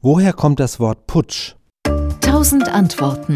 Woher kommt das Wort Putsch? Tausend Antworten.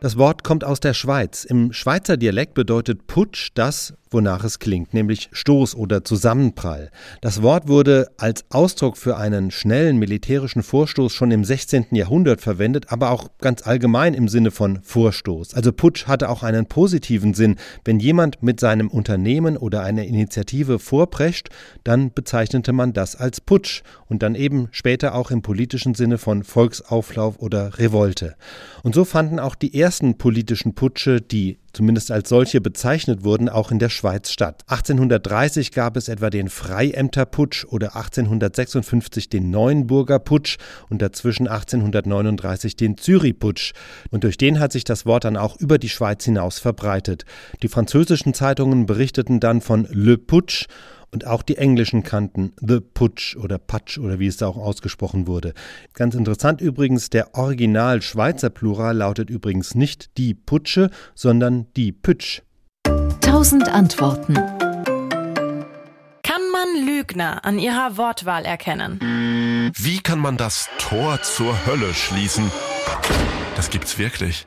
Das Wort kommt aus der Schweiz. Im Schweizer Dialekt bedeutet Putsch das, wonach es klingt, nämlich Stoß oder Zusammenprall. Das Wort wurde als Ausdruck für einen schnellen militärischen Vorstoß schon im 16. Jahrhundert verwendet, aber auch ganz allgemein im Sinne von Vorstoß. Also Putsch hatte auch einen positiven Sinn. Wenn jemand mit seinem Unternehmen oder einer Initiative vorprescht, dann bezeichnete man das als Putsch und dann eben später auch im politischen Sinne von Volksauflauf oder Revolte. Und so fanden auch die ersten politischen Putsche, die zumindest als solche bezeichnet wurden, auch in der Schweiz statt. 1830 gab es etwa den Freiämterputsch oder 1856 den Neuenburger Putsch und dazwischen 1839 den Zürichputsch. Und durch den hat sich das Wort dann auch über die Schweiz hinaus verbreitet. Die französischen Zeitungen berichteten dann von Le Putsch und auch die Englischen kannten The Putsch oder Patsch oder wie es da auch ausgesprochen wurde. Ganz interessant übrigens, der Original Schweizer Plural lautet übrigens nicht die Putsche, sondern die Pütsch. Tausend Antworten. Kann man Lügner an ihrer Wortwahl erkennen? Wie kann man das Tor zur Hölle schließen? Das gibt's wirklich.